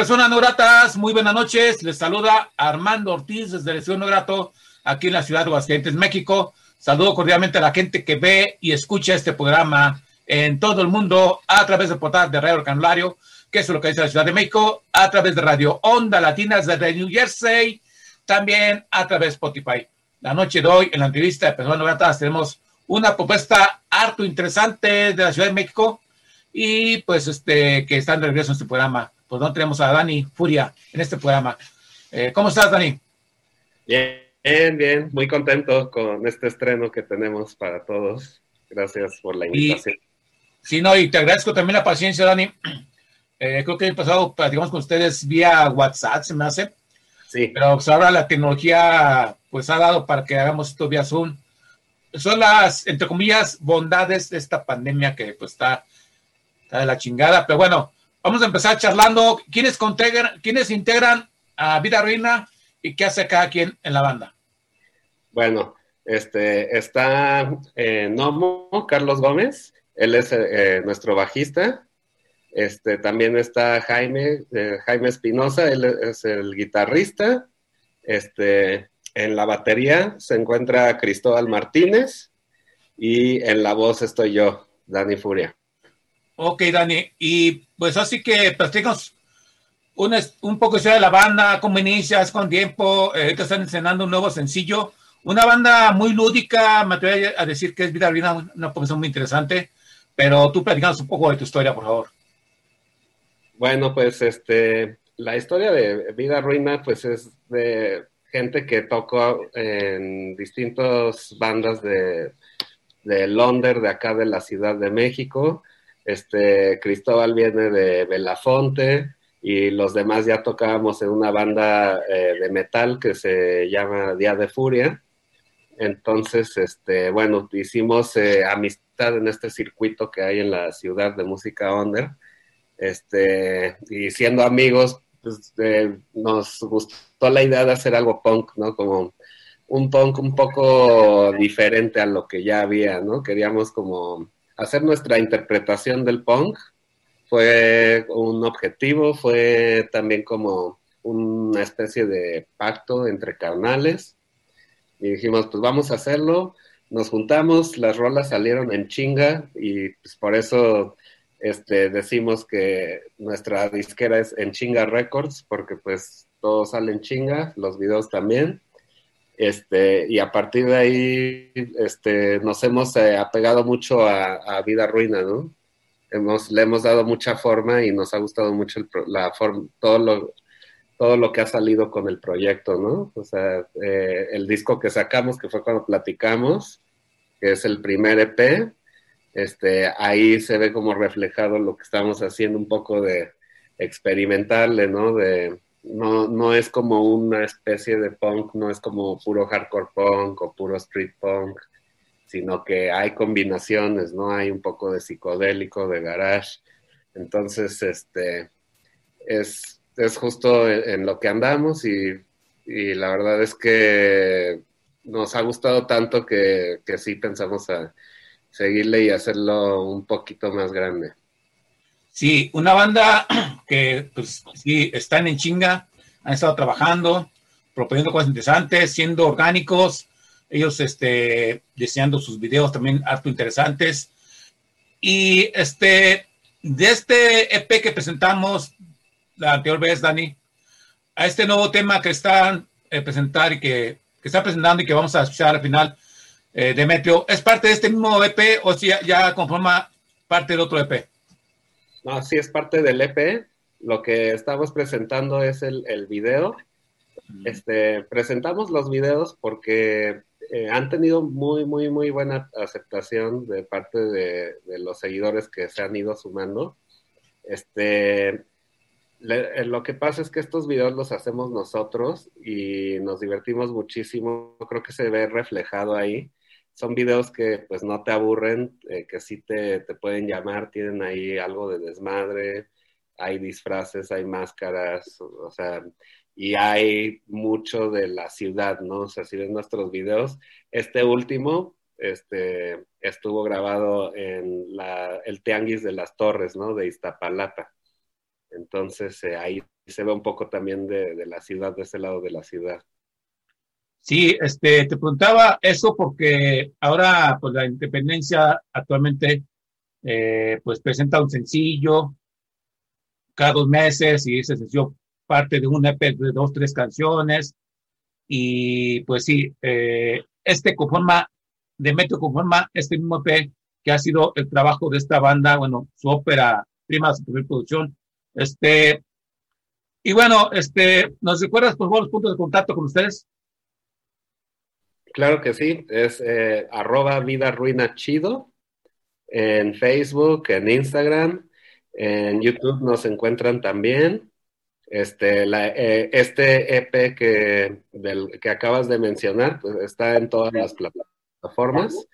Personas No Gratas, muy buenas noches. Les saluda Armando Ortiz desde el Ciudad No Grato, aquí en la ciudad de Aguascalientes, México. Saludo cordialmente a la gente que ve y escucha este programa en todo el mundo a través del portal de Radio Canulario, que es lo que dice la Ciudad de México, a través de Radio Onda Latinas desde New Jersey, también a través de Spotify. La noche de hoy, en la entrevista de Personas No Gratas, tenemos una propuesta harto interesante de la Ciudad de México y pues este que están de regreso en este programa. Pues no tenemos a Dani Furia en este programa. Eh, ¿Cómo estás, Dani? Bien, bien, muy contento con este estreno que tenemos para todos. Gracias por la invitación. Sí, no, y te agradezco también la paciencia, Dani. Eh, creo que el pasado platicamos con ustedes vía WhatsApp, se me hace, Sí, pero pues ahora la tecnología pues ha dado para que hagamos esto vía Zoom. Son las, entre comillas, bondades de esta pandemia que pues está, está de la chingada, pero bueno, vamos a empezar charlando. ¿Quiénes, integran, ¿Quiénes integran a Vida Ruina y qué hace cada quien en la banda? bueno, este está eh, Nomo, Carlos Gómez, él es eh, nuestro bajista. Este también está Jaime, eh, Jaime Espinosa, él es el guitarrista. Este, en la batería se encuentra Cristóbal Martínez y en la voz estoy yo, Dani Furia. Ok, Dani, y pues así que platicamos un, es- un poco de la banda, cómo inicias, con tiempo, eh, ahorita están estrenando un nuevo sencillo, una banda muy lúdica, me atrevo a decir que es Vida Ruina, una profesión muy interesante, pero tú platicamos un poco de tu historia, por favor. Bueno, pues este, la historia de Vida Ruina, pues es de gente que tocó en distintas bandas de, de Londres, de acá de la Ciudad de México. Este, Cristóbal viene de Belafonte y los demás ya tocábamos en una banda eh, de metal que se llama Día de Furia. Entonces, este, bueno, hicimos eh, amistad en este circuito que hay en la ciudad de música under. Este, y siendo amigos, pues, eh, nos gustó la idea de hacer algo punk, ¿no? Como un punk un poco diferente a lo que ya había, ¿no? Queríamos como hacer nuestra interpretación del punk. Fue un objetivo, fue también como una especie de pacto entre carnales. Y dijimos, pues vamos a hacerlo. nos juntamos, las rolas salieron en chinga y pues por eso este, decimos que nuestra disquera es en chinga records, porque pues todo sale en chinga, los videos también. Este, y a partir de ahí este, nos hemos eh, apegado mucho a, Vida Ruina, ¿no? Hemos, le hemos dado mucha forma y nos ha gustado mucho la forma, todo lo, todo lo que ha salido con el proyecto, ¿no? O sea, eh, el disco que sacamos, que fue cuando platicamos, que es el primer EP, este, ahí se ve como reflejado lo que estamos haciendo, un poco de experimentarle, ¿no? De, no, no es como una especie de punk, no es como puro hardcore punk o puro street punk, sino que hay combinaciones, ¿no? Hay un poco de psicodélico, de garage. Entonces, este, es, es justo en, lo que andamos y, la verdad es que nos ha gustado tanto que, sí pensamos a seguirle y hacerlo un poquito más grande. Sí, una banda que pues sí están en chinga, han estado trabajando, proponiendo cosas interesantes, siendo orgánicos, ellos este, diseñando sus videos también harto interesantes. Y este, de este EP que presentamos la anterior vez, Dani, a este nuevo tema que están eh, presentar y que, que está presentando y que vamos a escuchar al final, eh, Demetrio, ¿es parte de este mismo EP o si ya, conforma parte del otro EP? No, sí es parte del EP. Lo que estamos presentando es el, el video. Este, presentamos los videos porque eh, han tenido muy, muy, muy buena aceptación de parte de, de, los seguidores que se han ido sumando. Este, eh, lo que pasa es que estos videos los hacemos nosotros y nos divertimos muchísimo. Creo que se ve reflejado ahí. Son videos que pues no te aburren, eh, que sí te, te, pueden llamar, tienen ahí algo de desmadre, hay disfraces, hay máscaras, o sea, y hay mucho de la ciudad, ¿no? O sea, si ven nuestros videos, este último este, estuvo grabado en la, el Tianguis de las Torres, ¿no? De Iztapalapa. Entonces eh, ahí se ve un poco también de, la ciudad, de ese lado de la ciudad. Sí, este, te preguntaba eso porque ahora pues la independencia actualmente eh, pues presenta un sencillo cada dos meses y ese sencillo parte de un EP de dos, tres canciones y pues sí, eh, este conforma, de Metro conforma este mismo EP que ha sido el trabajo de esta banda, bueno, su ópera prima, su primer producción, este, y bueno, este, ¿nos recuerdas por favor los puntos de contacto con ustedes? Claro que sí, es eh, arroba vida ruina chido en Facebook, en Instagram, en YouTube nos encuentran también. Este, la, eh, este EP que, del, que acabas de mencionar pues está en todas las plataformas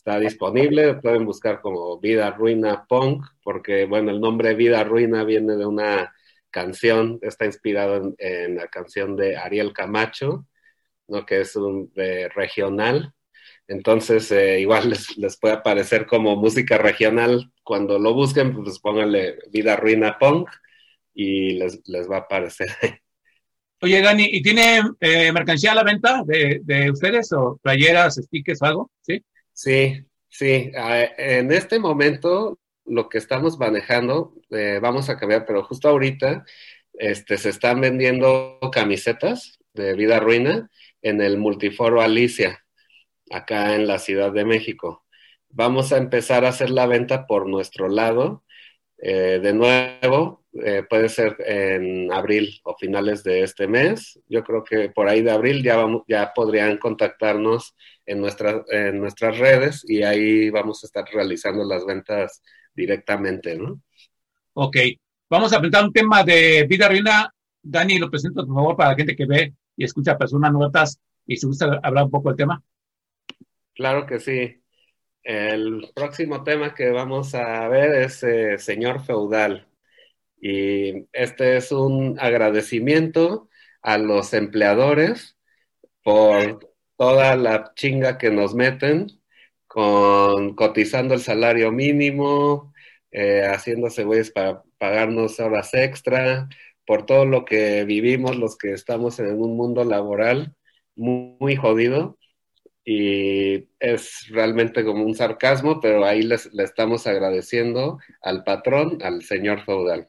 está disponible, pueden buscar como Vida Ruina Punk, porque bueno, el nombre Vida Ruina viene de una canción, está inspirado en, la canción de Ariel Camacho, ¿no? que es un regional. Entonces, eh, igual les, puede aparecer como música regional. Cuando lo busquen, pues pónganle Vida Ruina Punk y les, va a aparecer. Oye, Dani, ¿y tiene eh, mercancía a la venta de, de, ustedes o playeras, stickers o algo? ¿Sí? Sí, sí. En este momento lo que estamos manejando, eh, vamos a cambiar, pero justo ahorita este, se están vendiendo camisetas de Vida Ruina en el Multiforo Alicia, acá en la Ciudad de México. Vamos a empezar a hacer la venta por nuestro lado. Eh, de nuevo, eh, puede ser en abril o finales de este mes. Yo creo que por ahí de abril ya, vamos, ya podrían contactarnos en, en nuestras redes y ahí vamos a estar realizando las ventas directamente, ¿no? Ok, vamos a presentar un tema de vida reina. Dani, lo presento por favor para la gente que ve y escucha personas notas y se gusta hablar un poco del tema. Claro que sí. El próximo tema que vamos a ver es eh, Señor Feudal. Y este es un agradecimiento a los empleadores por toda la chinga que nos meten con cotizando el salario mínimo, eh, haciéndose güeyes para pagarnos horas extra, por todo lo que vivimos los que estamos en un mundo laboral muy, jodido. y es realmente como un sarcasmo, pero ahí les, le estamos agradeciendo al patrón, al señor feudal.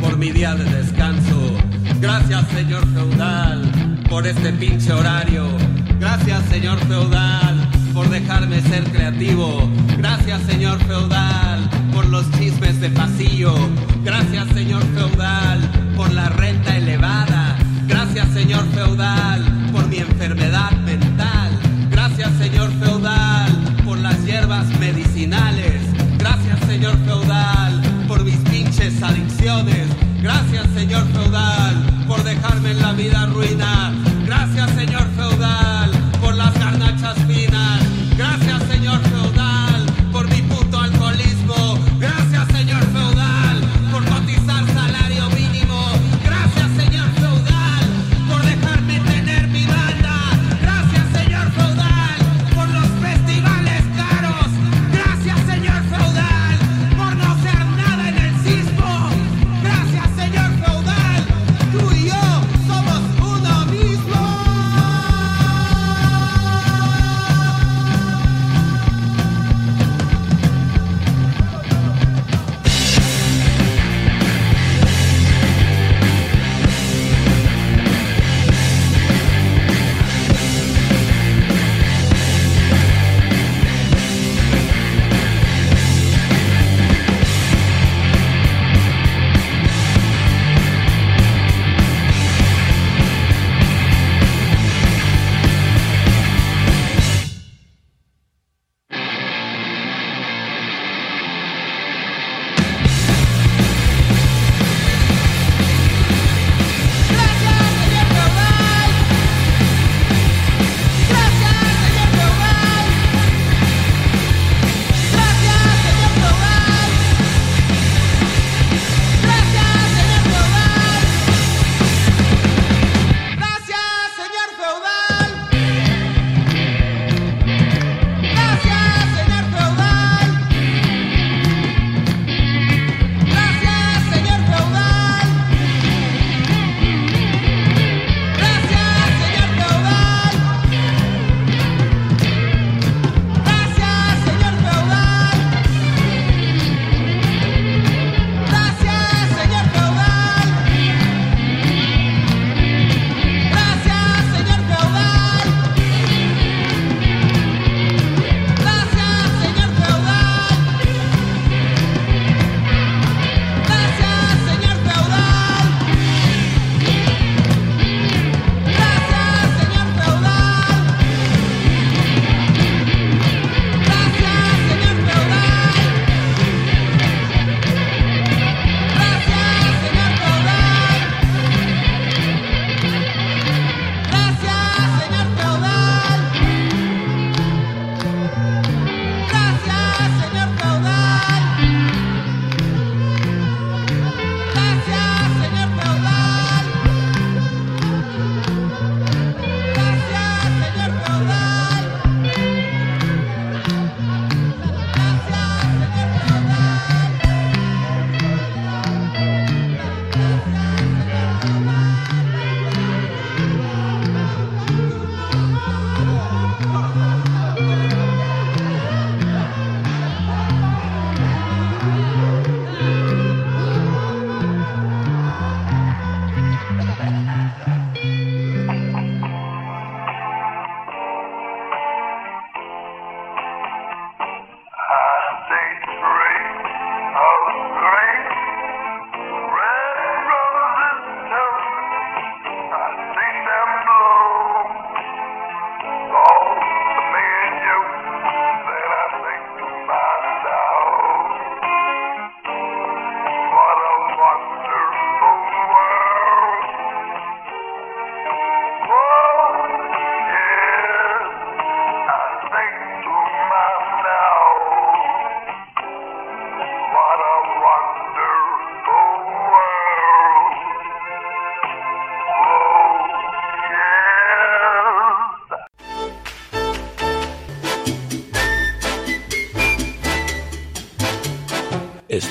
Por mi día de descanso. Gracias, señor feudal, por este pinche horario. Gracias, señor feudal, por dejarme ser creativo. Gracias, señor feudal, por los chismes de pasillo. Gracias, señor feudal, por la renta elevada. Gracias, señor feudal, por mi enfermedad mental. Gracias, señor feudal, por las hierbas medicinales. Gracias, señor feudal, por mis adicciones. Gracias, señor feudal, por dejarme en la vida ruina. Gracias, señor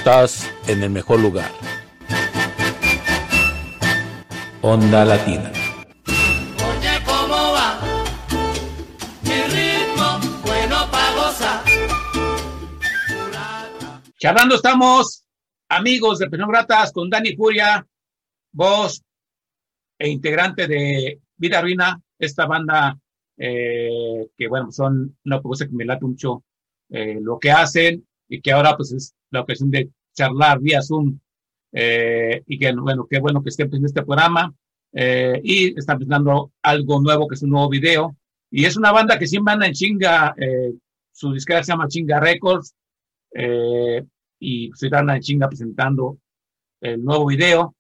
estás en el mejor lugar. Onda Latina. Oye, ¿cómo va? Mi ritmo, bueno pa' gozar. Charlando estamos, amigos de Penón Gratas, con Dani Furia, voz e integrante de Vida Ruina, esta banda eh, que, bueno, son una propuesta que me late mucho eh, lo que hacen y que ahora pues es la ocasión de charlar vía Zoom eh, y que, bueno, qué bueno que estén en este programa eh, y están presentando algo nuevo que es un nuevo video y es una banda que siempre anda en chinga, eh, su disquera se llama Chinga Records eh, y se anda en chinga presentando el nuevo video.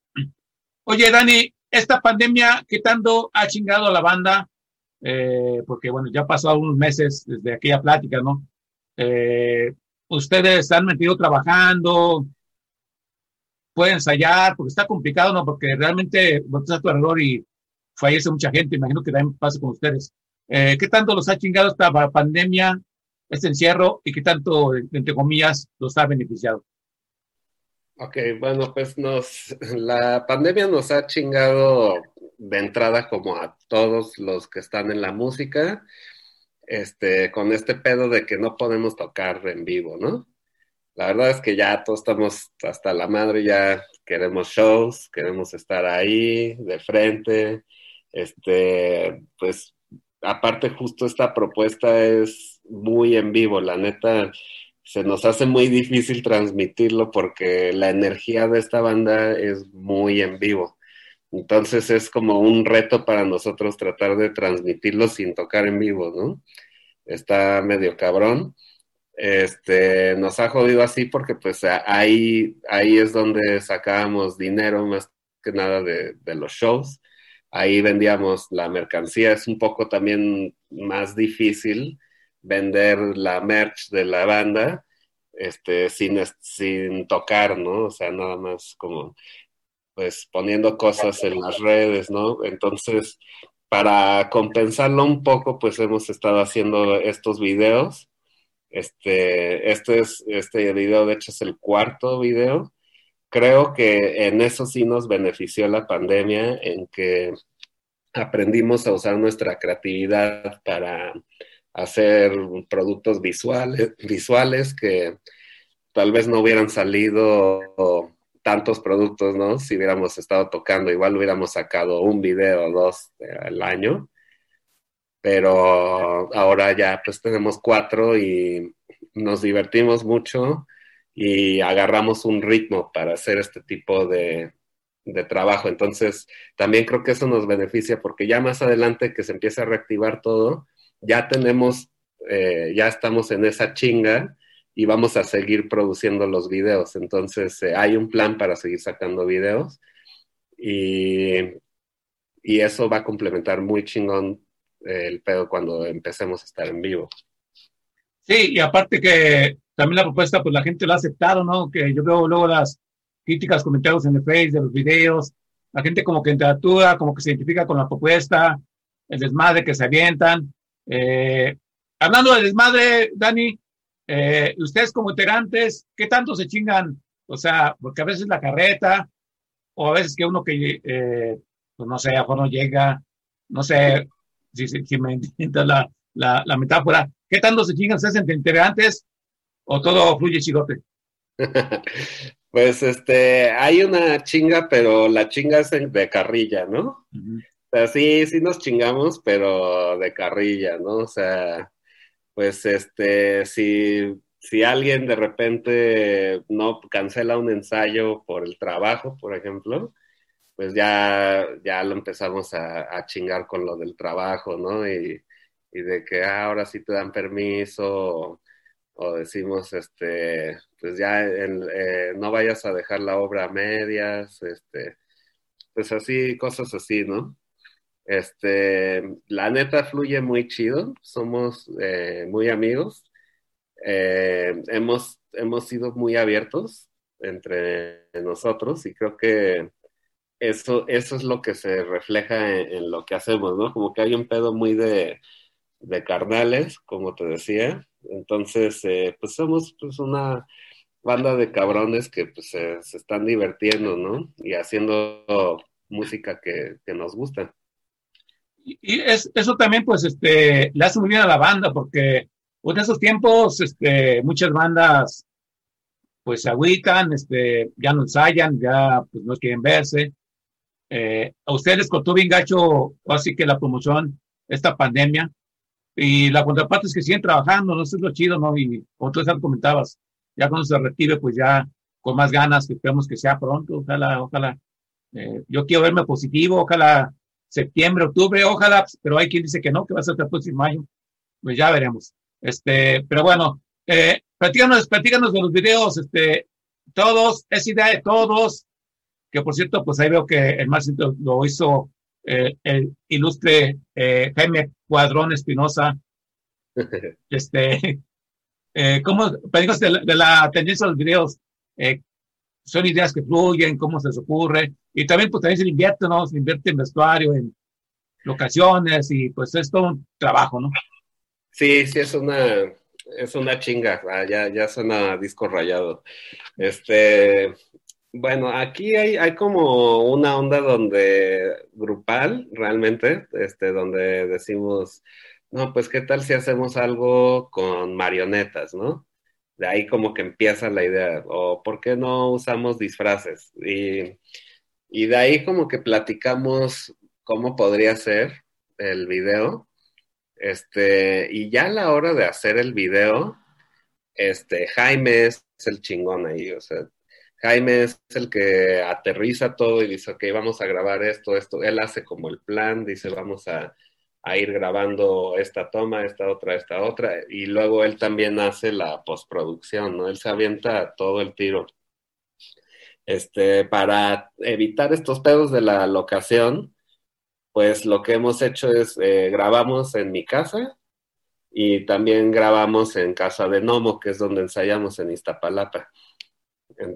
Oye, Dani, esta pandemia, ¿qué tanto ha chingado a la banda? Eh, porque, bueno, ya pasó algunos meses desde aquella plática, ¿no? Ustedes han metido trabajando, pueden ensayar, porque está complicado, ¿no? Porque realmente volteas a tu alrededor y fallece mucha gente, imagino que también pasa con ustedes. Eh, ¿Qué tanto los ha chingado esta pa- pandemia, este encierro, y qué tanto, entre comillas, los ha beneficiado? Ok, bueno, pues nos, la pandemia nos ha chingado de entrada como a todos los que están en la música, este, con este pedo de que no podemos tocar en vivo, ¿no? La verdad es que ya todos estamos hasta la madre, ya queremos shows, queremos estar ahí de frente, este, pues aparte justo esta propuesta es muy en vivo, la neta se nos hace muy difícil transmitirlo porque la energía de esta banda es muy en vivo. Entonces es como un reto para nosotros tratar de transmitirlo sin tocar en vivo, ¿no? Está medio cabrón. Este, nos ha jodido así porque pues ahí, ahí es donde sacábamos dinero más que nada de, los shows. Ahí vendíamos la mercancía. Es un poco también más difícil vender la merch de la banda este, sin, sin tocar, ¿no? O sea, nada más como pues poniendo cosas en las redes, ¿no? Entonces, para compensarlo un poco, pues hemos estado haciendo estos videos. Este, este es, este video, de hecho, es el cuarto video. Creo que en eso sí nos benefició la pandemia, en que aprendimos a usar nuestra creatividad para hacer productos visuales, visuales que tal vez no hubieran salido tantos productos, ¿no? Si hubiéramos estado tocando, igual hubiéramos sacado un video o dos al año, pero ahora ya pues tenemos cuatro y nos divertimos mucho y agarramos un ritmo para hacer este tipo de, de trabajo. Entonces, también creo que eso nos beneficia porque ya más adelante que se empiece a reactivar todo, ya tenemos, eh, ya estamos en esa chinga y vamos a seguir produciendo los videos. Entonces, eh, hay un plan para seguir sacando videos y, y eso va a complementar muy chingón eh, el pedo cuando empecemos a estar en vivo. Sí, y aparte que también la propuesta, pues la gente lo ha aceptado, ¿no? Que yo veo luego las críticas, comentarios en el Face de los videos, la gente como que interactúa, como que se identifica con la propuesta, el desmadre que se avientan. Eh, hablando del desmadre, Dani, eh, ustedes como integrantes, ¿qué tanto se chingan? O sea, porque a veces la carreta, o a veces que uno que, eh, pues no sé, a no llega, no sé si, si, si me entiendes la, la, la metáfora, ¿qué tanto se chingan ustedes entre integrantes o todo fluye chidote? Pues este, hay una chinga, pero la chinga es de carrilla, ¿no? O sea, sí, sí nos chingamos, pero de carrilla, ¿no? O sea, pues este, si, si alguien de repente no cancela un ensayo por el trabajo, por ejemplo, pues ya, ya lo empezamos a, chingar con lo del trabajo, ¿no? Y, y de que ah, ahora sí te dan permiso, o, decimos, este, pues ya eh, no vayas a dejar la obra a medias, este, pues así, cosas así, ¿no? Este, la neta fluye muy chido, somos eh, muy amigos, eh, hemos, hemos sido muy abiertos entre nosotros y creo que eso, eso es lo que se refleja en, lo que hacemos, ¿no? Como que hay un pedo muy de, de carnales, como te decía. Entonces, eh, pues somos pues una, banda de cabrones que pues se, se están divirtiendo, ¿no? Y haciendo música que, que nos gusta. Y, es, eso también, pues, este, le hace muy bien a la banda, porque pues, en esos tiempos, este, muchas bandas, pues, se agüitan, este, ya no ensayan, ya, pues, no quieren verse. Eh, a ustedes les costó bien gacho, así que la promoción, esta pandemia, y la contraparte es que siguen trabajando, no sé, es lo chido, ¿no? Y como tú ya comentabas, ya cuando se retire, pues ya con más ganas, que esperemos que sea pronto, ojalá, ojalá. Eh, yo quiero verme positivo, ojalá septiembre, octubre, ojalá, pero hay quien dice que no, que va a ser hasta el próximo año. Pues ya veremos. Este, pero bueno, eh, platícanos, platícanos de los videos, este, todos, es idea de todos, que por cierto, pues ahí veo que el más lo hizo eh, el ilustre eh, Jaime Cuadrón Espinosa. Este, eh, ¿cómo, de, la- de la tendencia de los videos? Eh, son ideas que fluyen, cómo se les ocurre, y también pues también se invierte, ¿no? Se invierte en vestuario, en locaciones, y pues es todo un trabajo, ¿no? Sí, sí, es una, es una chinga, ah, ya, ya suena disco rayado. Este, bueno, aquí hay, hay como una onda donde, grupal, realmente, este, donde decimos, no, pues qué tal si hacemos algo con marionetas, ¿no? De ahí como que empieza la idea, o por qué no usamos disfraces. Y, y de ahí como que platicamos cómo podría ser el video. Este, y ya a la hora de hacer el video, este, Jaime es el chingón ahí, o sea, Jaime es el que aterriza todo y dice, ok, vamos a grabar esto, esto, él hace como el plan, dice, vamos a, a ir grabando esta toma, esta otra, esta otra, y luego él también hace la postproducción, ¿no? Él se avienta todo el tiro. Este, para evitar estos pedos de la locación, pues lo que hemos hecho es eh, grabamos en mi casa y también grabamos en casa de Nomo, que es donde ensayamos en Iztapalapa.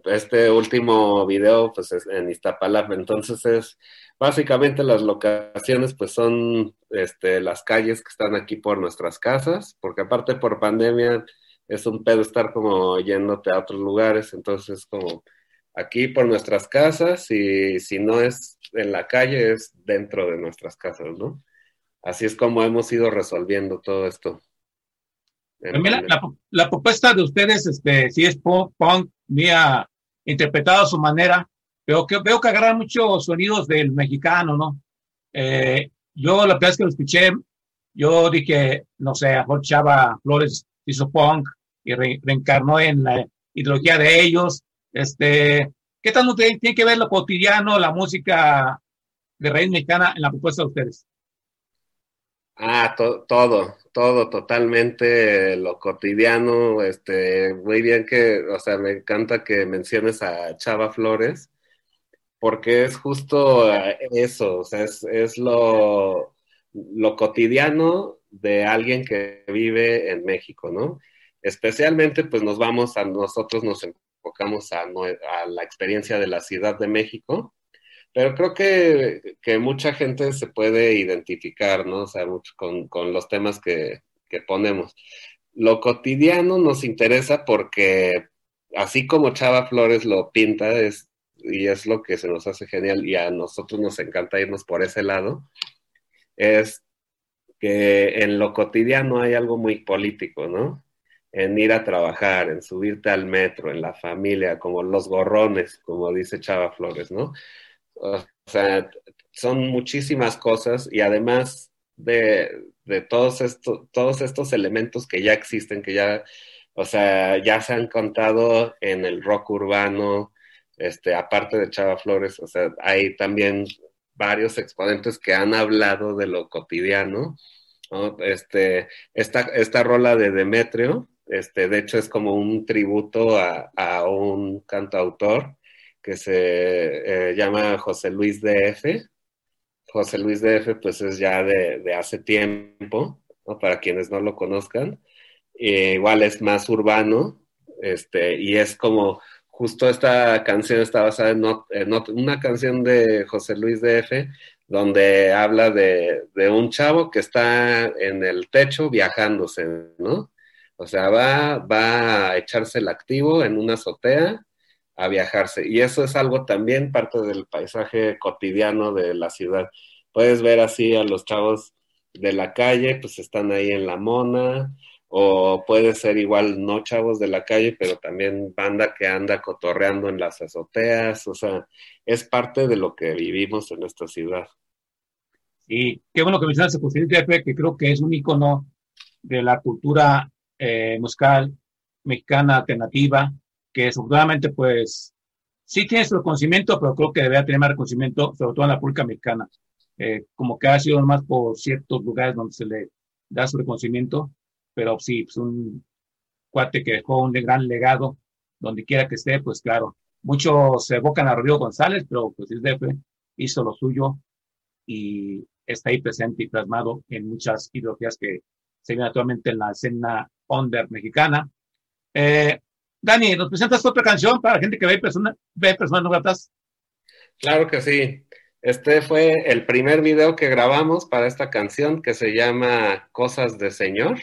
Este último video, pues es en Iztapalapa, entonces es básicamente las locaciones, pues son este, las calles que están aquí por nuestras casas, porque aparte por pandemia es un pedo estar como yéndote a otros lugares, entonces como aquí por nuestras casas y si no es en la calle es dentro de nuestras casas, ¿no? Así es como hemos ido resolviendo todo esto. También la, pandemia. la- la propuesta de ustedes, este, si es punk, punk, mía, interpretado a su manera, pero que veo que agarran muchos sonidos del mexicano, ¿no? Eh, yo la primera vez que lo escuché, yo dije, no sé, a mejor Chava Flores hizo punk y re- reencarnó en la ideología de ellos. Este, ¿qué tanto tiene, que ver lo cotidiano, la música de raíz mexicana en la propuesta de ustedes? Ah, to- todo, todo, totalmente lo cotidiano, este, muy bien que, o sea, me encanta que menciones a Chava Flores, porque es justo eh, eso, o sea, es, es lo, lo cotidiano de alguien que vive en México, ¿no? Especialmente, pues nos vamos a, nosotros nos enfocamos a, a la experiencia de la Ciudad de México. Pero creo que, que mucha gente se puede identificar, ¿no? O sea, mucho con, con los temas que, que ponemos. Lo cotidiano nos interesa porque, así como Chava Flores lo pinta, es, y es lo que se nos hace genial, y a nosotros nos encanta irnos por ese lado, es que en lo cotidiano hay algo muy político, ¿no? En ir a trabajar, en subirte al metro, en la familia, como los gorrones, como dice Chava Flores, ¿no? O sea, son muchísimas cosas y además de, de todos, estos, todos estos elementos que ya existen, que ya, o sea, ya se han contado en el rock urbano, este, aparte de Chava Flores, o sea, hay también varios exponentes que han hablado de lo cotidiano, ¿no? Este, esta, rola de Demetrio, este, de hecho es como un tributo a, un cantautor que se eh, llama José Luis DF. José Luis DF, pues es ya de, hace tiempo, para quienes no lo conozcan. Igual es más urbano, este, y es como justo esta canción está basada en, una canción de José Luis DF, donde habla de, de, un chavo que está en el techo viajándose, ¿no? O sea, va, va a echarse el activo en una azotea a viajarse. Y eso es algo también parte del paisaje cotidiano de la ciudad. Puedes ver así a los chavos de la calle, pues están ahí en la mona, o puede ser igual no chavos de la calle, pero también banda que anda cotorreando en las azoteas, o sea, es parte de lo que vivimos en esta ciudad. Sí, qué bueno que mencionas el Jefe, que creo que es un icono de la cultura eh, musical mexicana alternativa, que seguramente pues sí tiene su reconocimiento, pero creo que debería tener más reconocimiento, sobre todo en la pública mexicana. Eh, como que ha sido más por ciertos lugares donde se le da su reconocimiento, pero sí, pues un cuate que dejó un gran legado, donde quiera que esté, pues claro, muchos se evocan a Rodrigo González, pero pues DF hizo lo suyo y está ahí presente y plasmado en muchas ideologías que se ven actualmente en la escena under mexicana. Eh, Dani, ¿nos presentas otra canción para la gente que ve, persona, ve personas no gratas? Claro que sí. Este fue el primer video que grabamos para esta canción que se llama Cosas de Señor.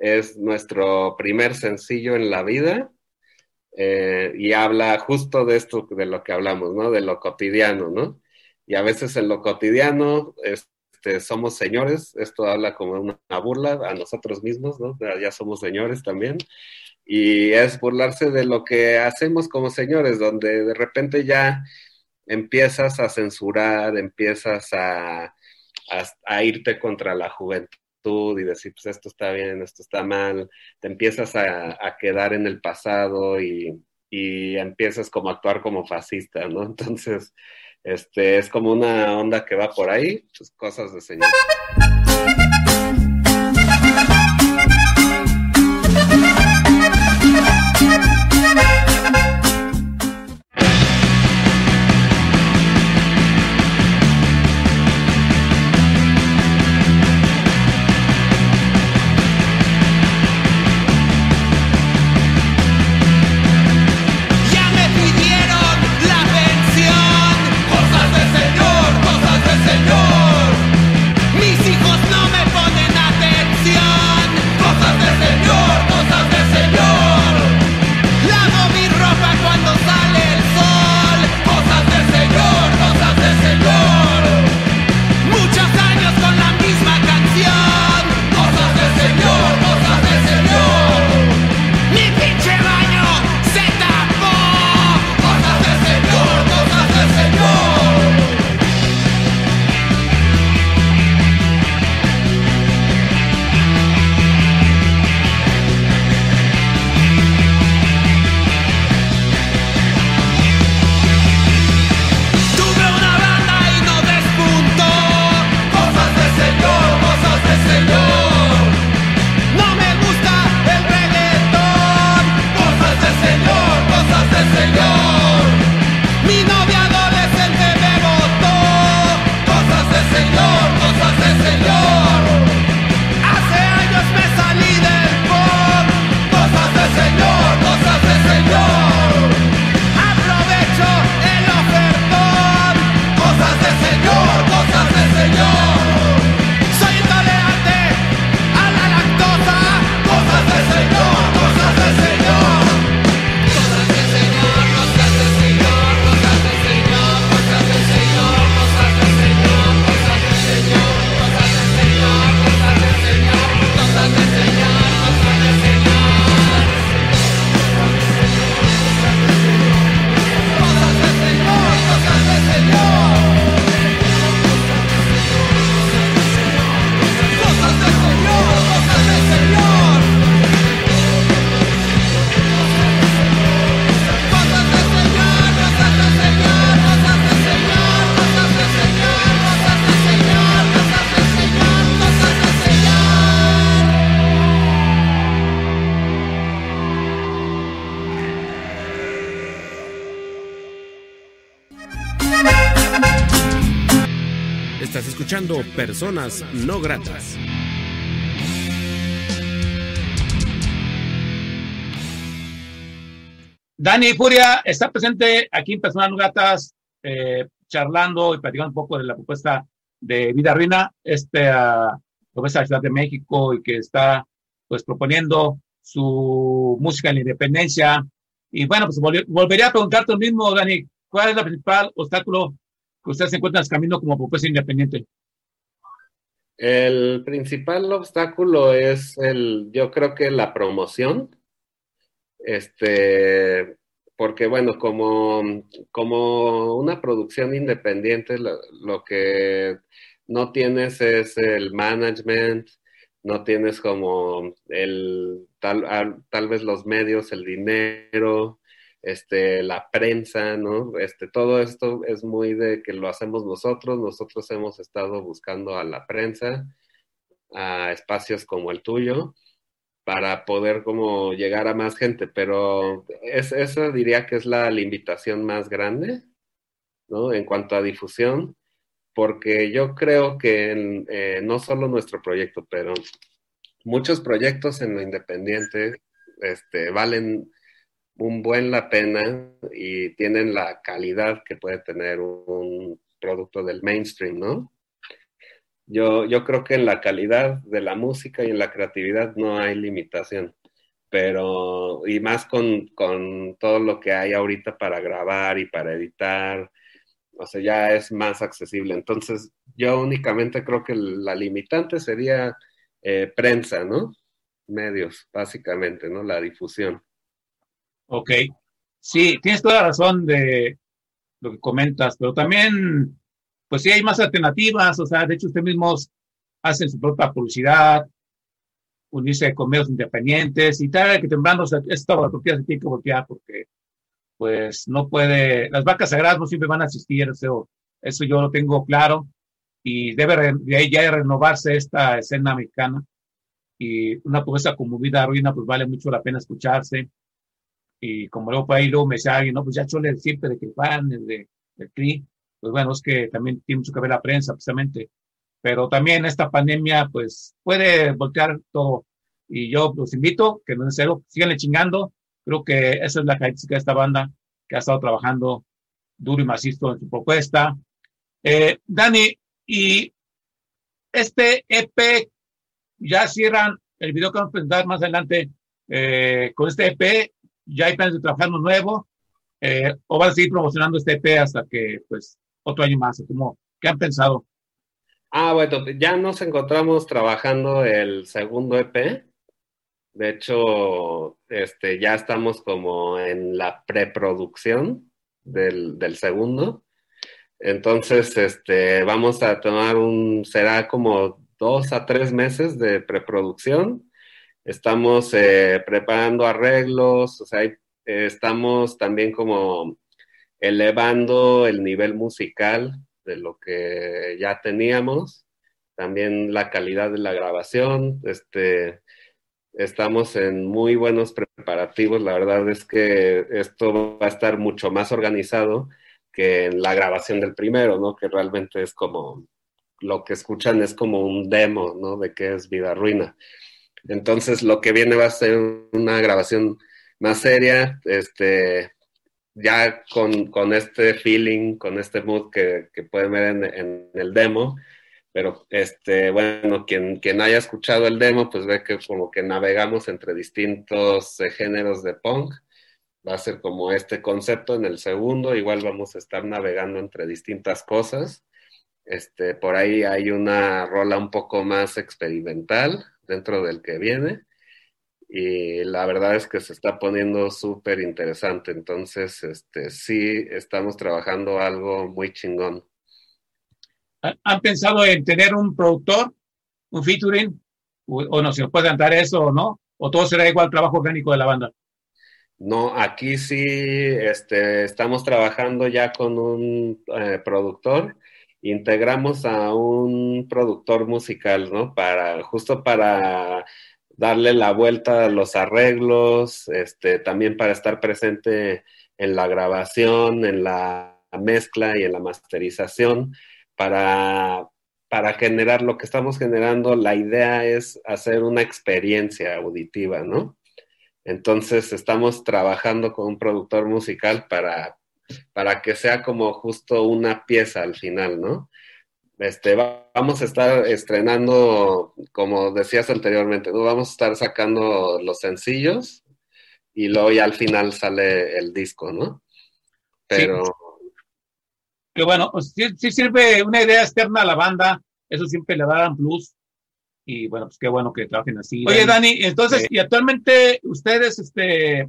Es nuestro primer sencillo en la vida eh, y habla justo de esto, de lo que hablamos, ¿no? De lo cotidiano, ¿no? Y a veces en lo cotidiano este, somos señores, esto habla como una burla a nosotros mismos, ¿no? Ya somos señores también y es burlarse de lo que hacemos como señores, donde de repente ya empiezas a censurar, empiezas a, a, irte contra la juventud y decir, pues esto está bien, esto está mal, te empiezas a, a quedar en el pasado y, y, empiezas como a actuar como fascista, ¿no? Entonces, este, es como una onda que va por ahí, pues cosas de señor. Personas no gratas. Dani Furia está presente aquí en Personas No Gratas, eh, charlando y platicando un poco de la propuesta de Vida Ruina, esta propuesta de Ciudad de México y que está pues proponiendo su música en la independencia. Y bueno, pues volvería a preguntarte lo mismo, Dani, ¿cuál es el principal obstáculo que usted se encuentra en el camino como propuesta independiente? El principal obstáculo es el, yo creo que la promoción. Este, porque bueno, como, como una producción independiente, lo, lo, que no tienes es el management, no tienes como el tal, tal vez los medios, el dinero, este, la prensa, ¿no? Este, todo esto es muy de que lo hacemos nosotros, nosotros hemos estado buscando a la prensa, a espacios como el tuyo, para poder como llegar a más gente, pero es, eso diría que es la limitación más grande, ¿no? En cuanto a difusión, porque yo creo que eh, no solo nuestro proyecto, pero muchos proyectos en lo independiente este, valen un buen la pena y tienen la calidad que puede tener un producto del mainstream, ¿no? Yo, yo creo que en la calidad de la música y en la creatividad no hay limitación, pero y más con, con todo lo que hay ahorita para grabar y para editar, o sea, ya es más accesible. Entonces, yo únicamente creo que la limitante sería eh, prensa, ¿no? Medios, básicamente, ¿no? La difusión. Ok. Sí, tienes toda la razón de lo que comentas, pero también, pues sí hay más alternativas, o sea, de hecho ustedes mismos hacen su propia publicidad, unirse con medios independientes y tal, que temblando, o sea, la propiedad se tiene que voltear porque, pues, no puede, las vacas sagradas no siempre van a existir, eso, eso yo lo tengo claro, y debe de ya renovarse esta escena mexicana, y una propuesta como Vida Ruina, pues vale mucho la pena escucharse, y como luego por ahí luego me decía alguien, no, pues ya chole siempre de que van, de, de CRI, pues bueno, es que también tiene mucho que ver la prensa, precisamente. Pero también esta pandemia, pues puede voltear todo. Y yo los invito, que no es cero, síganle chingando. Creo que esa es la característica de esta banda, que ha estado trabajando duro y macizo en su propuesta. Eh, Dani, y este EP, ya cierran el video que vamos a presentar más adelante eh, con este EP, ya hay planes de trabajar uno nuevo, eh, o van a seguir promocionando este EP hasta que, pues, otro año más, como, ¿qué han pensado? Ah, bueno, ya nos encontramos trabajando el segundo EP. De hecho, este, ya estamos como en la preproducción del, del segundo. Entonces, este, vamos a tomar un, será como dos a tres meses de preproducción estamos eh, preparando arreglos, o sea, eh, estamos también como elevando el nivel musical de lo que ya teníamos, también la calidad de la grabación, este, estamos en muy buenos preparativos, la verdad es que esto va a estar mucho más organizado que en la grabación del primero, ¿no? Que realmente es como, lo que escuchan es como un demo, ¿no? De qué es Vida Ruina. Entonces lo que viene va a ser una grabación más seria, este, ya con, este feeling, con este mood que, pueden ver en, el demo. Pero este, bueno, quien, quien haya escuchado el demo, pues ve que como que navegamos entre distintos eh, géneros de punk. Va a ser como este concepto en el segundo, igual vamos a estar navegando entre distintas cosas. Este, por ahí hay una rola un poco más experimental, dentro del que viene. Y la verdad es que se está poniendo súper interesante. Entonces, este, sí, estamos trabajando algo muy chingón. ¿Han pensado en tener un productor, un featuring? O, no, si nos puede dar eso o no. ¿O todo será igual trabajo orgánico de la banda? No, aquí sí este, estamos trabajando ya con un eh, productor integramos a un productor musical, ¿no? Para, justo para darle la vuelta a los arreglos, este, también para estar presente en la grabación, en la mezcla y en la masterización, para, para generar lo que estamos generando, la idea es hacer una experiencia auditiva, ¿no? Entonces estamos trabajando con un productor musical para, para que sea como justo una pieza al final, ¿no? este, vamos a estar estrenando, como decías anteriormente, ¿no? Vamos a estar sacando los sencillos y luego ya al final sale el disco, ¿no? Pero... Que bueno, pues, sí, sirve una idea externa a la banda, eso siempre le va a dar un plus. Y bueno, pues qué bueno que trabajen así. Oye, Dani, entonces, y actualmente ustedes este,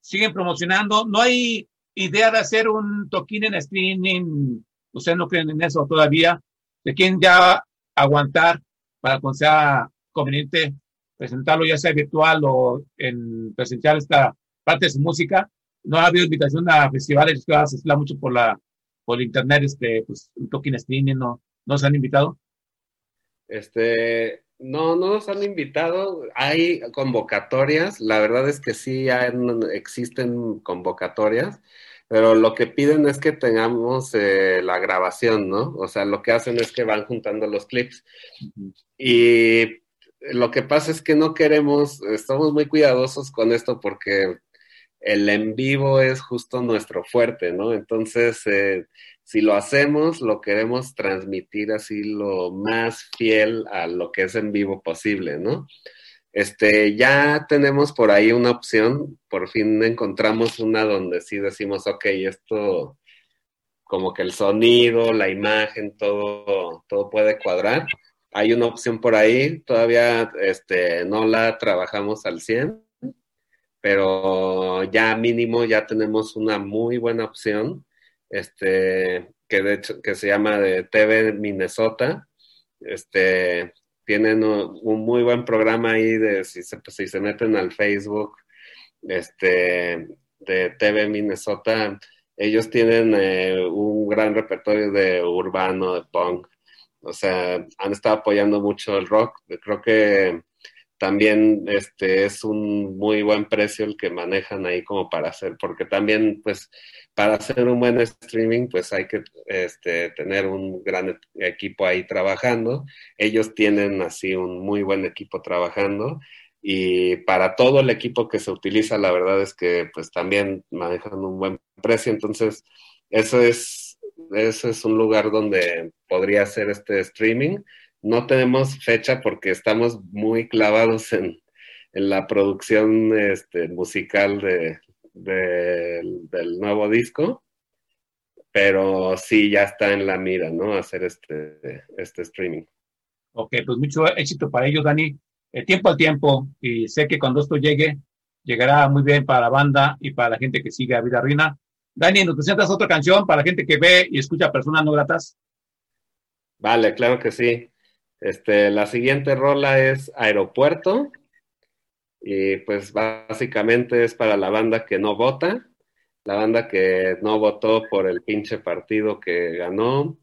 siguen promocionando, ¿no hay idea de hacer un toquín en streaming ustedes no creen en eso todavía, de quién ya aguantar para cuando sea conveniente presentarlo ya sea virtual o en presencial esta parte de su música. No ha habido invitación a festivales, que se habla mucho por la por internet, este, pues un token streaming, ¿no? ¿No se han invitado? Este, no, no nos han invitado. Hay convocatorias. La verdad es que sí existen convocatorias pero lo que piden es que tengamos eh, la grabación, ¿no? O sea, lo que hacen es que van juntando los clips. Y lo que pasa es que no queremos, estamos muy cuidadosos con esto porque el en vivo es justo nuestro fuerte, ¿no? Entonces, eh, si lo hacemos, lo queremos transmitir así lo más fiel a lo que es en vivo posible, ¿no? Este, ya tenemos por ahí una opción, por fin encontramos una donde sí decimos, ok, esto como que el sonido, la imagen, todo, todo puede cuadrar. Hay una opción por ahí, todavía este, no la trabajamos al 100, pero ya mínimo ya tenemos una muy buena opción, este, que de hecho que se llama de TV Minnesota. Este, tienen un, muy buen programa ahí de si se, si se meten al Facebook este, de TV Minnesota, ellos tienen eh, un gran repertorio de urbano, de punk. O sea, han estado apoyando mucho el rock. Creo que también este es un muy buen precio el que manejan ahí como para hacer, porque también pues para hacer un buen streaming, pues hay que este, tener un gran equipo ahí trabajando. Ellos tienen así un muy buen equipo trabajando y para todo el equipo que se utiliza, la verdad es que pues también manejan un buen precio. Entonces, eso es, eso es un lugar donde podría hacer este streaming. No tenemos fecha porque estamos muy clavados en, en la producción este, musical de, del, nuevo disco, pero sí ya está en la mira, ¿no? Hacer este, este streaming. Ok, pues mucho éxito para ellos, Dani. El tiempo al tiempo, y sé que cuando esto llegue, llegará muy bien para la banda y para la gente que sigue a Vida Ruina. Dani, ¿nos presentas otra canción para la gente que ve y escucha personas no gratas? Vale, claro que sí. Este, la siguiente rola es Aeropuerto. Y pues básicamente es para la banda que no vota, la banda que no votó por el pinche partido que ganó,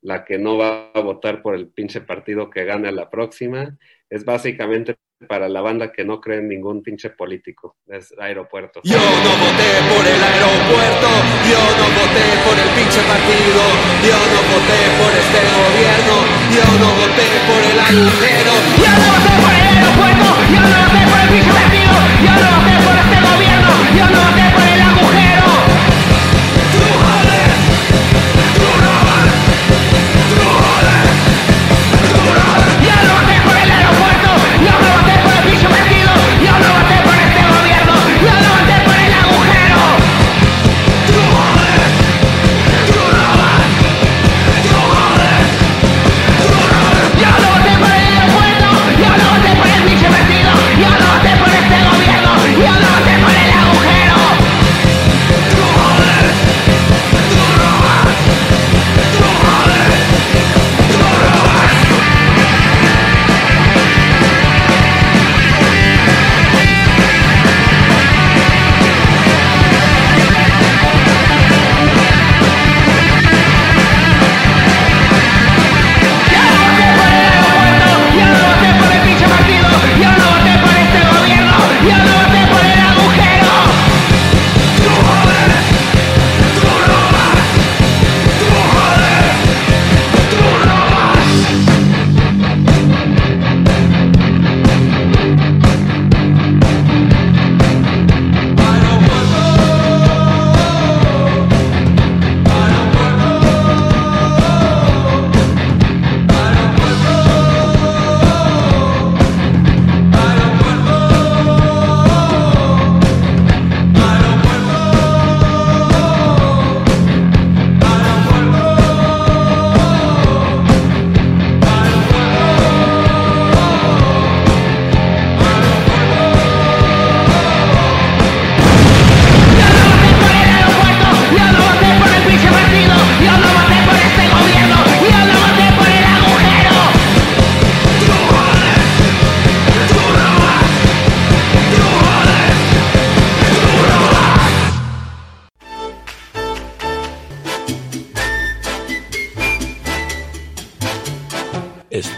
la que no va a votar por el pinche partido que gane la próxima, es básicamente para la banda que no cree en ningún pinche político, es aeropuerto. Yo no voté por el aeropuerto, yo no voté por el pinche partido, yo no voté por este gobierno, yo no voté por el agujero, yo no voté por el aeropuerto, yo no voté por el pinche partido, yo no voté por este gobierno, yo no voté por el agujero.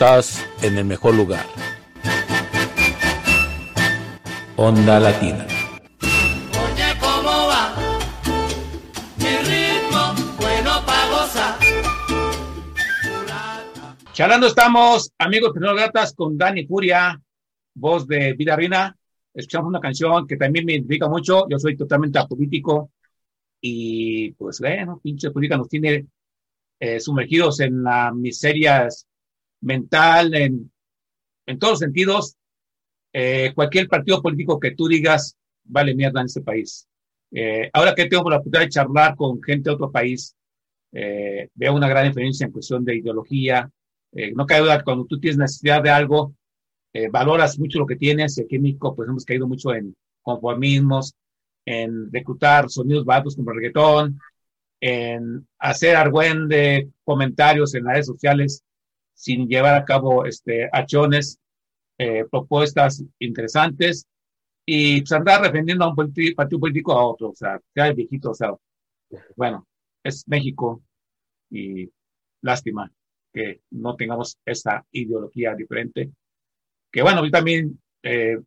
Estás en el mejor lugar. Onda Latina. Oye, ¿cómo va? Mi ritmo, bueno pa' gozar. Charlando estamos, amigos gatas con Dani Furia, voz de Vida Rina. Escuchamos una canción que también me identifica mucho. Yo soy totalmente apolítico y pues bueno, pinche política nos tiene eh, sumergidos en la miseria mental, en, en todos los sentidos. Eh, cualquier partido político que tú digas vale mierda en este país. Eh, ahora que tengo la oportunidad de charlar con gente de otro país, eh, veo una gran diferencia en cuestión de ideología. Eh, no cabe duda que cuando tú tienes necesidad de algo, valoras mucho lo que tienes. Aquí en México, pues hemos caído mucho en conformismos, en reclutar sonidos baratos como el reggaetón, en hacer argüende comentarios en las redes sociales sin llevar a cabo este, acciones, eh, propuestas interesantes y pues, andar defendiendo a un partido político a otro, o sea, ya el viejito, o sea, bueno, es México y lástima que no tengamos esta ideología diferente. Que bueno, yo también eh,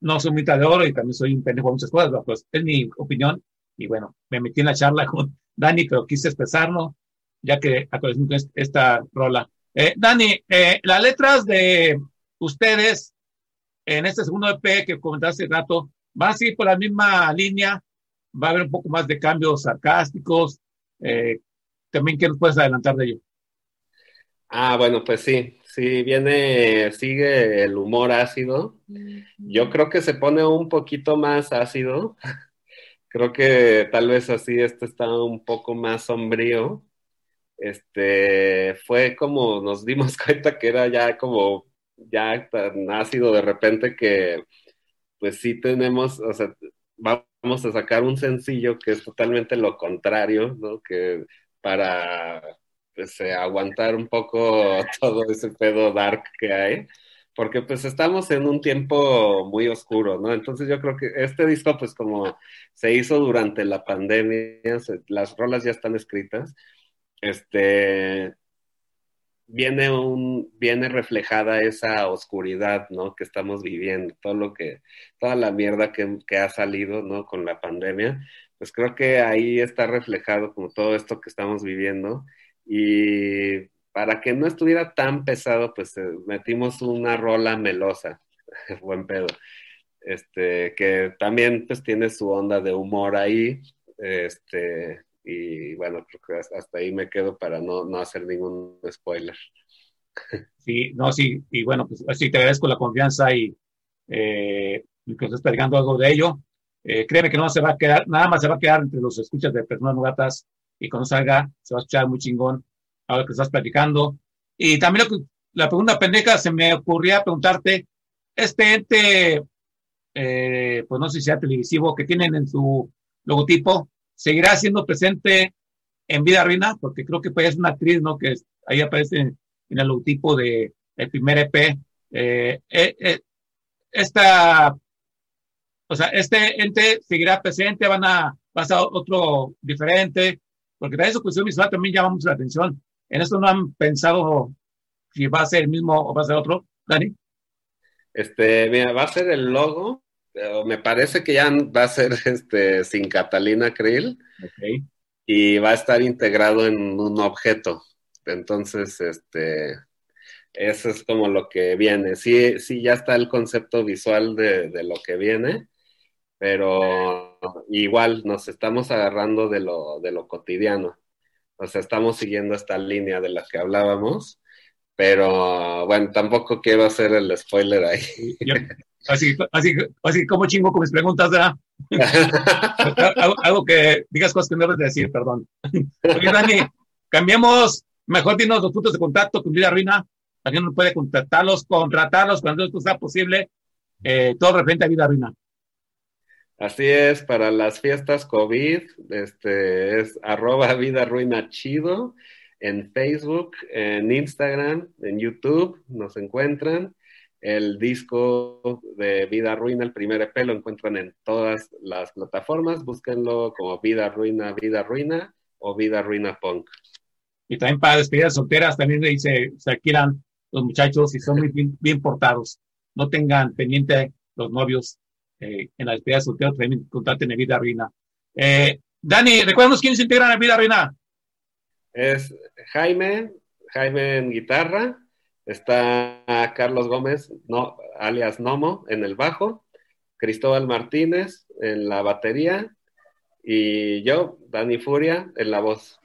no soy mitad de oro y también soy un pendejo en muchas cosas, pero, pues es mi opinión. Y bueno, me metí en la charla con Dani, pero quise expresarlo, ya que actualizando esta rola. Eh, Dani, eh, las letras de ustedes en este segundo EP que comentaste hace rato, ¿van a seguir por la misma línea? ¿Va a haber un poco más de cambios sarcásticos? Eh, también, ¿qué nos puedes adelantar de ello? Ah, bueno, pues sí, sí, viene, sigue el humor ácido. Yo creo que se pone un poquito más ácido. Creo que tal vez así este está un poco más sombrío. Este, fue como nos dimos cuenta que era ya como, ya tan ácido de repente que pues sí tenemos, o sea, vamos a sacar un sencillo que es totalmente lo contrario, ¿no? Que para pues, eh, aguantar un poco todo ese pedo dark que hay, porque pues estamos en un tiempo muy oscuro, ¿no? Entonces yo creo que este disco pues como se hizo durante la pandemia, las rolas ya están escritas, este, viene un, viene reflejada esa oscuridad, ¿no? Que estamos viviendo, todo lo que, toda la mierda que, que ha salido, ¿no? Con la pandemia, pues creo que ahí está reflejado como todo esto que estamos viviendo y para que no estuviera tan pesado, pues eh, metimos una rola melosa, buen pedo, este, que también pues tiene su onda de humor ahí, este, y bueno, creo que hasta ahí me quedo para no, no hacer ningún spoiler. Sí, no, sí, y bueno, pues así te agradezco la confianza y eh, que estás platicando algo de ello. Eh, créeme que no se va a quedar, nada más se va a quedar entre los escuchas de personas no gatas y cuando salga se va a escuchar muy chingón ahora que estás platicando. Y también lo que- la pregunta pendeja se me ocurría preguntarte, este ente, eh, pues no sé si sea televisivo, que tienen en su logotipo, ¿seguirá siendo presente en Vida Reina? Porque creo que pues, es una actriz, ¿no? Que ahí aparece en, en el logotipo de el primer EP. Eh, eh, eh, esta, o sea, este ente seguirá presente, van a pasar otro diferente, porque también su cuestión visual también llama mucho la atención. En esto no han pensado si va a ser el mismo o va a ser otro, Dani. Este, mira, va a ser el logo, me parece que ya va a ser este sin Catalina Krill Ok. y va a estar integrado en un objeto. Entonces, este, eso es como lo que viene. Sí, sí, ya está el concepto visual de, de lo que viene, pero igual nos estamos agarrando de lo, de lo cotidiano. O sea, estamos siguiendo esta línea de la que hablábamos, pero bueno, tampoco quiero hacer el spoiler ahí. Yo- así, así, así como chingo con mis preguntas, ¿verdad? algo, algo que digas cosas que no debes de decir, perdón. Oye, Dani, cambiemos, mejor dinos los puntos de contacto con Vida Ruina. Alguien nos puede contactarlos, contratarlos cuando esto sea posible. Eh, todo referente a Vida Ruina. Así es, para las fiestas COVID, este es arroba vida ruina chido en Facebook, en Instagram, en YouTube, nos encuentran. El disco de Vida Ruina, el primer EP, lo encuentran en todas las plataformas. Búsquenlo como Vida Ruina, Vida Ruina o Vida Ruina Punk. Y también para despedidas solteras, también dice, se alquilan los muchachos y son muy bien, portados. No tengan pendiente los novios eh, en la despedida de soltero, también contraten en Vida Reina. Eh, Dani, recuérdanos quiénes se integran en Vida Reina. Es Jaime, Jaime en guitarra, está Carlos Gómez, no, alias Nomo, en el bajo, Cristóbal Martínez en la batería y yo, Dani Furia, en la voz.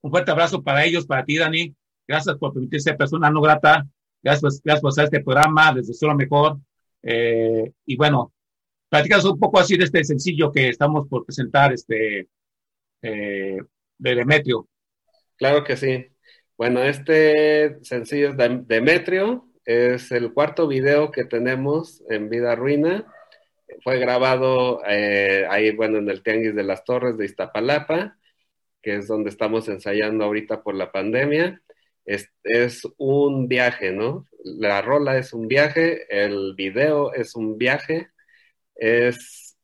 Un fuerte abrazo para ellos, para ti, Dani. Gracias por permitirse persona no grata. Gracias, gracias por hacer este programa, desde lo mejor. Eh, y bueno, platicas un poco así de este sencillo que estamos por presentar, este, eh, de Demetrio. Claro que sí. Bueno, este sencillo es de Demetrio, es el cuarto video que tenemos en Vida Ruina. Fue grabado eh, ahí, bueno, en el Tianguis de las Torres de Iztapalapa, que es donde estamos ensayando ahorita por la pandemia. Es, es un viaje, ¿no? La rola es un viaje, el video es un viaje, es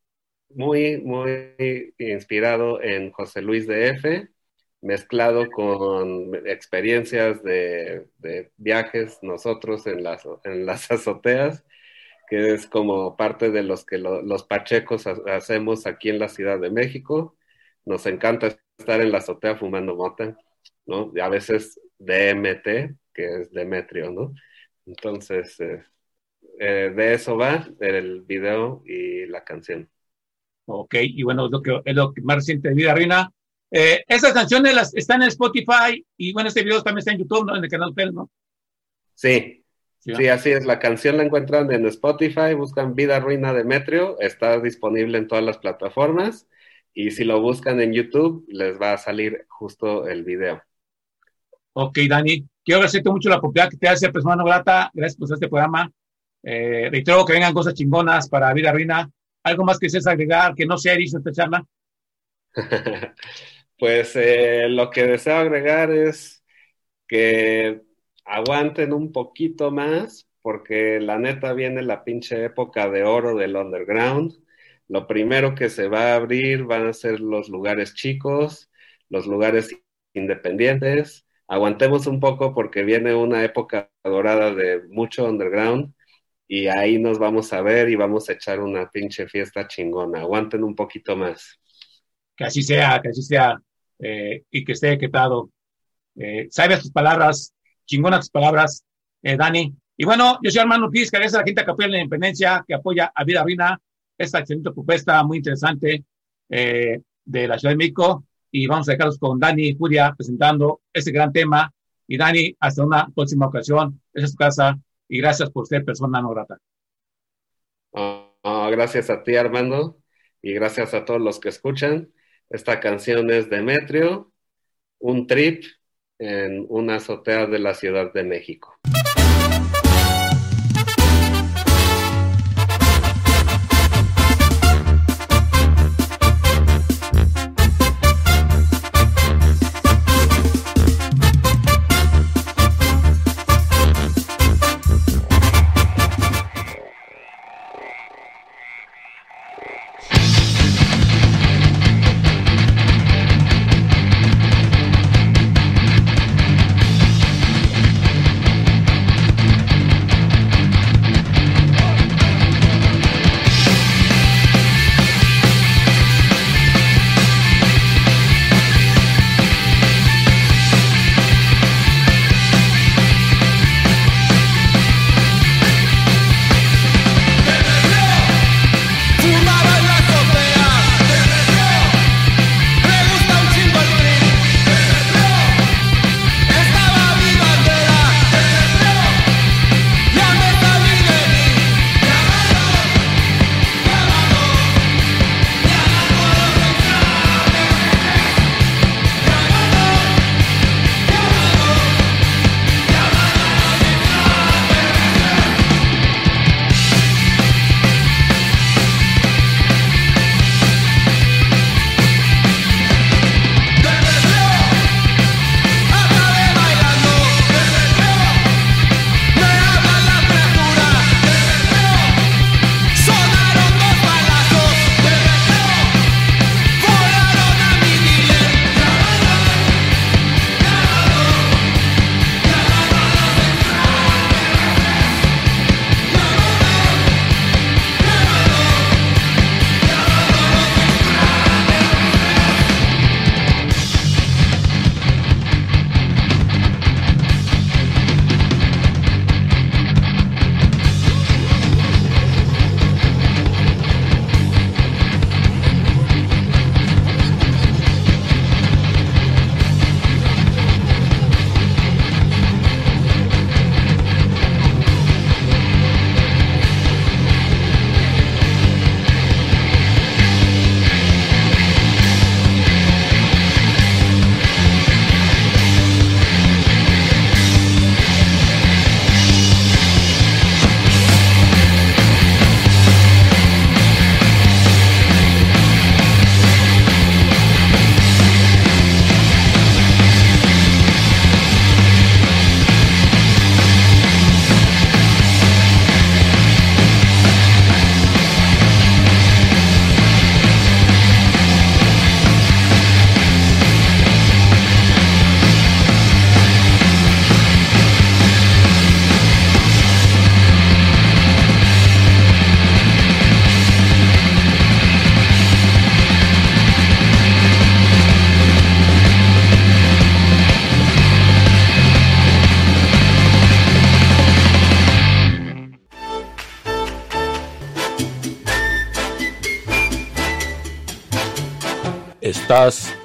muy, muy inspirado en José Luis de F mezclado con experiencias de, viajes nosotros en las, en las azoteas, que es como parte de los que los pachecos hacemos aquí en la Ciudad de México. Nos encanta estar en la azotea fumando mota, ¿no? Y a veces DMT, que es Demetrio, ¿no? Entonces, eh, eh, de eso va el video y la canción. Ok, y bueno, es lo que, es lo que más reciente de Vida eh, esas canciones las, están en Spotify y bueno, este video también está en YouTube, ¿no? En el canal Pel, ¿no? Sí, sí, así es. La canción la encuentran en Spotify, buscan Vida Ruina Demetrio, está disponible en todas las plataformas y si lo buscan en YouTube les va a salir justo el video. Ok, Dani, quiero agradecerte mucho la oportunidad que te hace persona no grata. Gracias por este programa. Eh, reitero que vengan cosas chingonas para Vida Ruina. ¿Algo más que desees agregar que no sea dicho esta charla? Pues eh, lo que deseo agregar es que aguanten un poquito más, porque la neta viene la pinche época de oro del underground. Lo primero que se va a abrir van a ser los lugares chicos, los lugares independientes. Aguantemos un poco porque viene una época dorada de mucho underground y ahí nos vamos a ver y vamos a echar una pinche fiesta chingona. Aguanten un poquito más que así sea, que así sea, eh, y que esté equipado. Eh, sabes tus palabras, chingonas tus palabras, eh, Dani. Y bueno, yo soy Armando Ortiz, que a la gente que apoya la independencia, que apoya a Vida Ruina, esta excelente propuesta muy interesante eh, de la Ciudad de México. Y vamos a dejarlos con Dani Furia presentando este gran tema. Y Dani, hasta una próxima ocasión. Esa es tu casa. Y gracias por ser persona no grata. Oh, gracias a ti, Armando. Y gracias a todos los que escuchan. Esta canción es Demetrio, un trip en una azotea de la Ciudad de México.